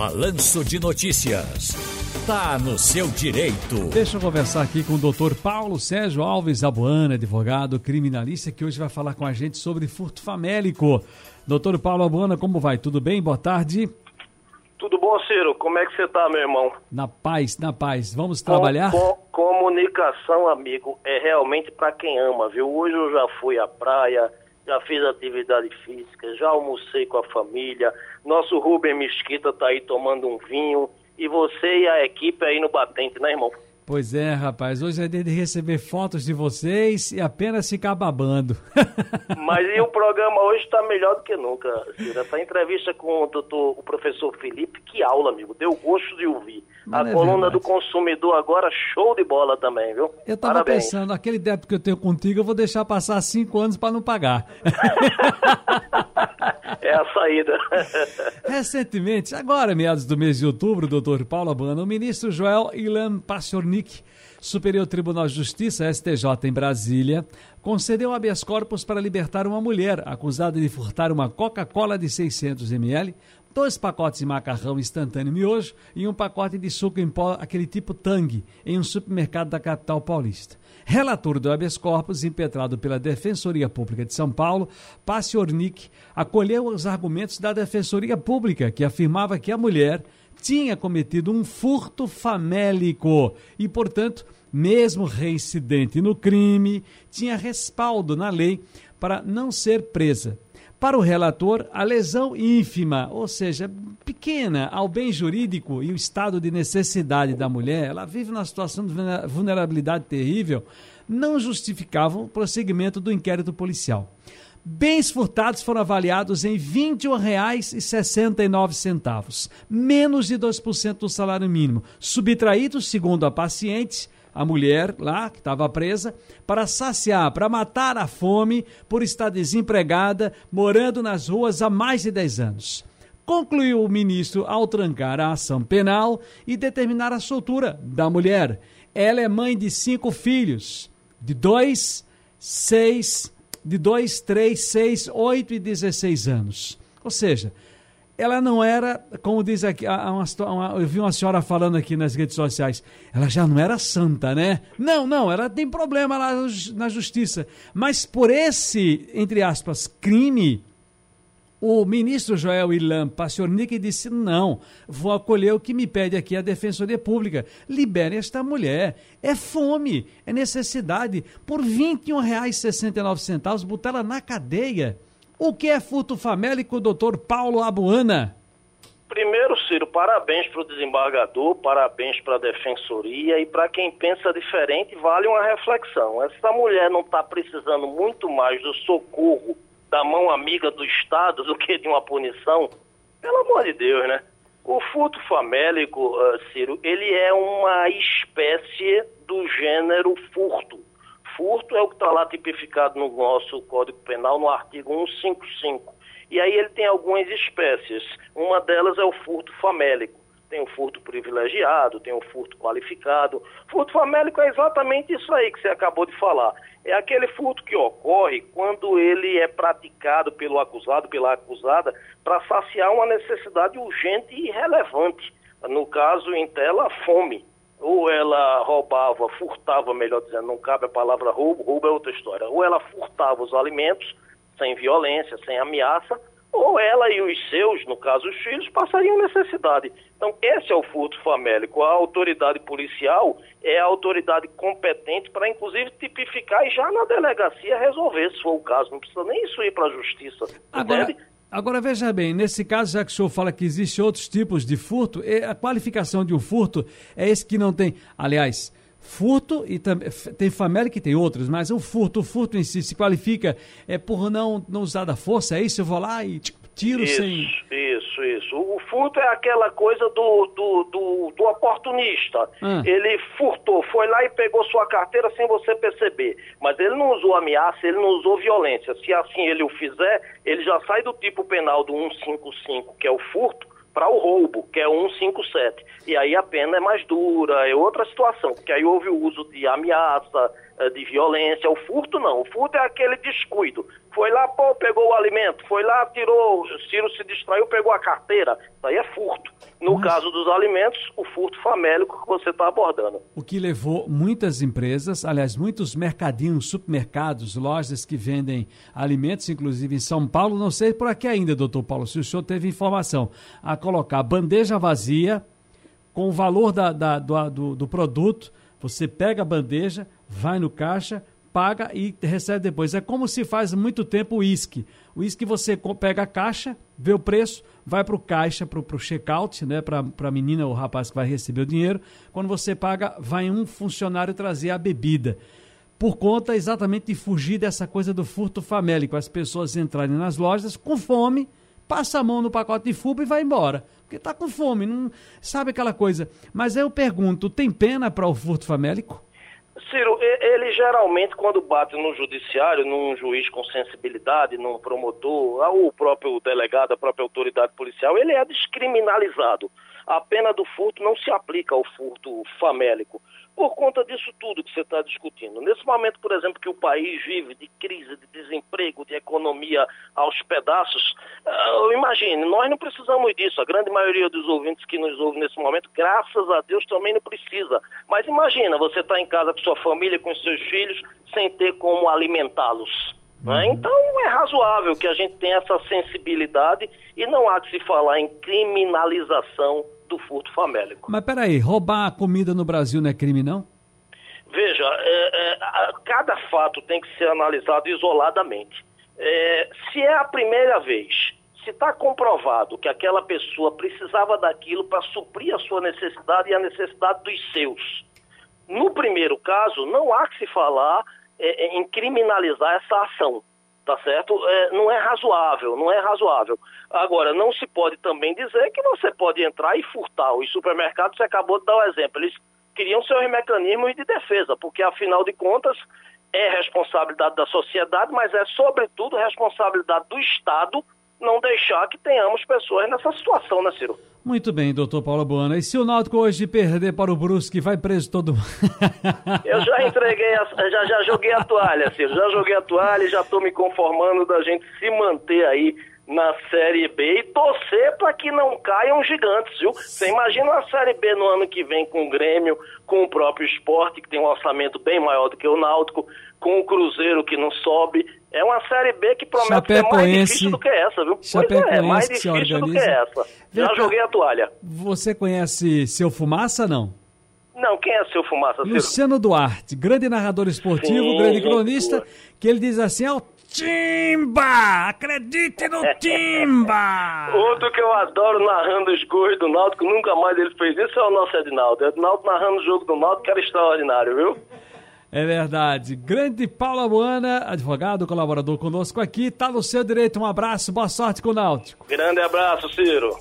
Balanço de Notícias. Tá no seu direito. Deixa eu conversar aqui com o doutor Paulo Sérgio Alves Abuana, advogado criminalista, que hoje vai falar com a gente sobre furto famélico. Doutor Paulo Abuana, como vai? Tudo bem? Boa tarde. Tudo bom, Ciro? Como é que você tá, meu irmão? Na paz, na paz. Vamos trabalhar? Com, com, comunicação, amigo, é realmente para quem ama, viu? Hoje eu já fui à praia, já fiz atividade física, já almocei com a família. Nosso Rubem Mesquita tá aí tomando um vinho. E você e a equipe aí no batente, né, irmão? Pois é, rapaz. Hoje é dia de receber fotos de vocês e apenas ficar babando. Mas e o programa hoje está melhor do que nunca, Ciro. Essa entrevista com o, doutor, o professor Felipe, que aula, amigo. Deu gosto de ouvir. Mas a é coluna verdade. do consumidor agora, show de bola também, viu? Eu tava Parabéns. pensando, aquele débito que eu tenho contigo, eu vou deixar passar cinco anos para não pagar. é a saída. Recentemente, agora meados do mês de outubro, doutor Paulo Abana, o ministro Joel Ilan Passornik Superior Tribunal de Justiça, STJ, em Brasília, concedeu habeas corpus para libertar uma mulher acusada de furtar uma Coca-Cola de 600 ml, dois pacotes de macarrão instantâneo miojo e um pacote de suco em pó, aquele tipo Tang, em um supermercado da capital paulista. Relator do habeas corpus, impetrado pela Defensoria Pública de São Paulo, Passe Ornick, acolheu os argumentos da Defensoria Pública, que afirmava que a mulher tinha cometido um furto famélico e, portanto, mesmo reincidente no crime, tinha respaldo na lei para não ser presa. Para o relator, a lesão ínfima, ou seja, pequena ao bem jurídico e o estado de necessidade da mulher, ela vive numa situação de vulnerabilidade terrível, não justificavam o prosseguimento do inquérito policial. Bens furtados foram avaliados em R$ 21,69, menos de 2% do salário mínimo, subtraídos, segundo a paciente, a mulher lá que estava presa, para saciar, para matar a fome por estar desempregada, morando nas ruas há mais de 10 anos. Concluiu o ministro ao trancar a ação penal e determinar a soltura da mulher. Ela é mãe de cinco filhos, de dois, seis de 2, 3, 6, 8 e 16 anos. Ou seja, ela não era, como diz aqui, uma, uma, eu vi uma senhora falando aqui nas redes sociais, ela já não era santa, né? Não, não, ela tem problema lá na justiça. Mas por esse, entre aspas, crime, o ministro Joel Ilan Passornik disse: não, vou acolher o que me pede aqui a Defensoria Pública. Libere esta mulher. É fome, é necessidade. Por R$ 21,69, botar ela na cadeia. O que é furto famélico, doutor Paulo Abuana? Primeiro, Ciro, parabéns para o desembargador, parabéns para a defensoria e para quem pensa diferente, vale uma reflexão. Essa mulher não está precisando muito mais do socorro da mão amiga do Estado do que de uma punição, pelo amor de Deus, né? O furto famélico, uh, Ciro, ele é uma espécie do gênero furto. Furto é o que está lá tipificado no nosso Código Penal, no artigo 155. E aí ele tem algumas espécies. Uma delas é o furto famélico. Tem o furto privilegiado, tem o furto qualificado. Furto famélico é exatamente isso aí que você acabou de falar. É aquele furto que ocorre quando ele é praticado pelo acusado, pela acusada, para saciar uma necessidade urgente e relevante. No caso, em tela, fome. Ou ela roubava, furtava, melhor dizendo, não cabe a palavra roubo, roubo é outra história. Ou ela furtava os alimentos sem violência, sem ameaça, ou ela e os seus, no caso os filhos, passariam necessidade. Então, esse é o furto famélico. A autoridade policial é a autoridade competente para, inclusive, tipificar e já na delegacia resolver, se for o caso. Não precisa nem isso ir para a justiça. Agora, agora, veja bem, nesse caso, já que o senhor fala que existem outros tipos de furto, a qualificação de um furto é esse que não tem. Aliás, furto e tem família que tem outros, mas o furto, o furto em si se qualifica é por não, não usar da força, é isso? Eu vou lá e tiro isso, sem. Isso, isso. O furto é aquela coisa do, do, do, do oportunista. Ah. Ele furtou, foi lá e pegou sua carteira sem você perceber. Mas ele não usou ameaça, ele não usou violência. Se assim ele o fizer, ele já sai do tipo penal do 155, que é o furto, para o roubo, que é 157. E aí a pena é mais dura, é outra situação, porque aí houve o uso de ameaça, de violência. O furto não. O furto é aquele descuido. Foi lá, pô, pegou o alimento. Foi lá, tirou. Ciro se distraiu, pegou a carteira. Isso aí é furto. No caso dos alimentos, o furto famélico que você está abordando. O que levou muitas empresas, aliás, muitos mercadinhos, supermercados, lojas que vendem alimentos, inclusive em São Paulo, não sei por aqui ainda, doutor Paulo, se o senhor teve informação, a colocar bandeja vazia com o valor da, da, do, do produto, você pega a bandeja, vai no caixa, paga e recebe depois. É como se faz muito tempo o uísque. O uísque você pega a caixa, vê o preço, vai para o caixa, para o check-out, né, para a menina ou rapaz que vai receber o dinheiro. Quando você paga, vai um funcionário trazer a bebida. Por conta exatamente de fugir dessa coisa do furto famélico, as pessoas entrarem nas lojas com fome, passa a mão no pacote de fuba e vai embora. Porque está com fome, não sabe aquela coisa. Mas eu pergunto, tem pena para o furto famélico? Ciro, ele geralmente, quando bate no judiciário, num juiz com sensibilidade, num promotor, o próprio delegado, a própria autoridade policial, ele é descriminalizado. A pena do furto não se aplica ao furto famélico por conta disso tudo que você está discutindo. Nesse momento, por exemplo, que o país vive de crise, de desemprego, de economia aos pedaços, uh, imagine, nós não precisamos disso. A grande maioria dos ouvintes que nos ouvem nesse momento, graças a Deus, também não precisa. Mas imagina, você está em casa com sua família, com seus filhos, sem ter como alimentá-los. Né? Uhum. Então é razoável que a gente tenha essa sensibilidade e não há de se falar em criminalização do furto famélico. Mas peraí, roubar a comida no Brasil não é crime, não? Veja, é, é, cada fato tem que ser analisado isoladamente. É, se é a primeira vez, se está comprovado que aquela pessoa precisava daquilo para suprir a sua necessidade e a necessidade dos seus, no primeiro caso, não há que se falar é, em criminalizar essa ação tá certo? É, não é razoável, não é razoável. Agora, não se pode também dizer que você pode entrar e furtar. Os supermercados, você acabou de dar o um exemplo, eles criam seus mecanismos de defesa, porque afinal de contas é responsabilidade da sociedade, mas é sobretudo responsabilidade do Estado não deixar que tenhamos pessoas nessa situação, né, Ciro? Muito bem, doutor Paulo Buana. E se o Náutico hoje perder para o Brusque, vai preso todo mundo? Eu já entreguei, a, já, já joguei a toalha, Ciro. Já joguei a toalha e já estou me conformando da gente se manter aí na Série B e torcer para que não caiam gigantes, viu? Você imagina a Série B no ano que vem com o Grêmio, com o próprio esporte, que tem um orçamento bem maior do que o Náutico, com o Cruzeiro que não sobe. É uma Série B que promete ser mais difícil do que essa, viu? Pois é, mais difícil do que essa. Já joguei a toalha. Você conhece Seu Fumaça, não? Não, quem é Seu Fumaça, Ciro? Luciano Duarte, grande narrador esportivo, Sim, grande cronista, que ele diz assim, o Timba! Acredite no Timba! Outro que eu adoro narrando os gols do Náutico, nunca mais ele fez isso, é o nosso Edinaldo. Edinaldo narrando o jogo do Náutico, que era extraordinário, viu? É verdade. Grande Paula Moana, advogado, colaborador conosco aqui, tá no seu direito. Um abraço, boa sorte com o Náutico. Grande abraço, Ciro.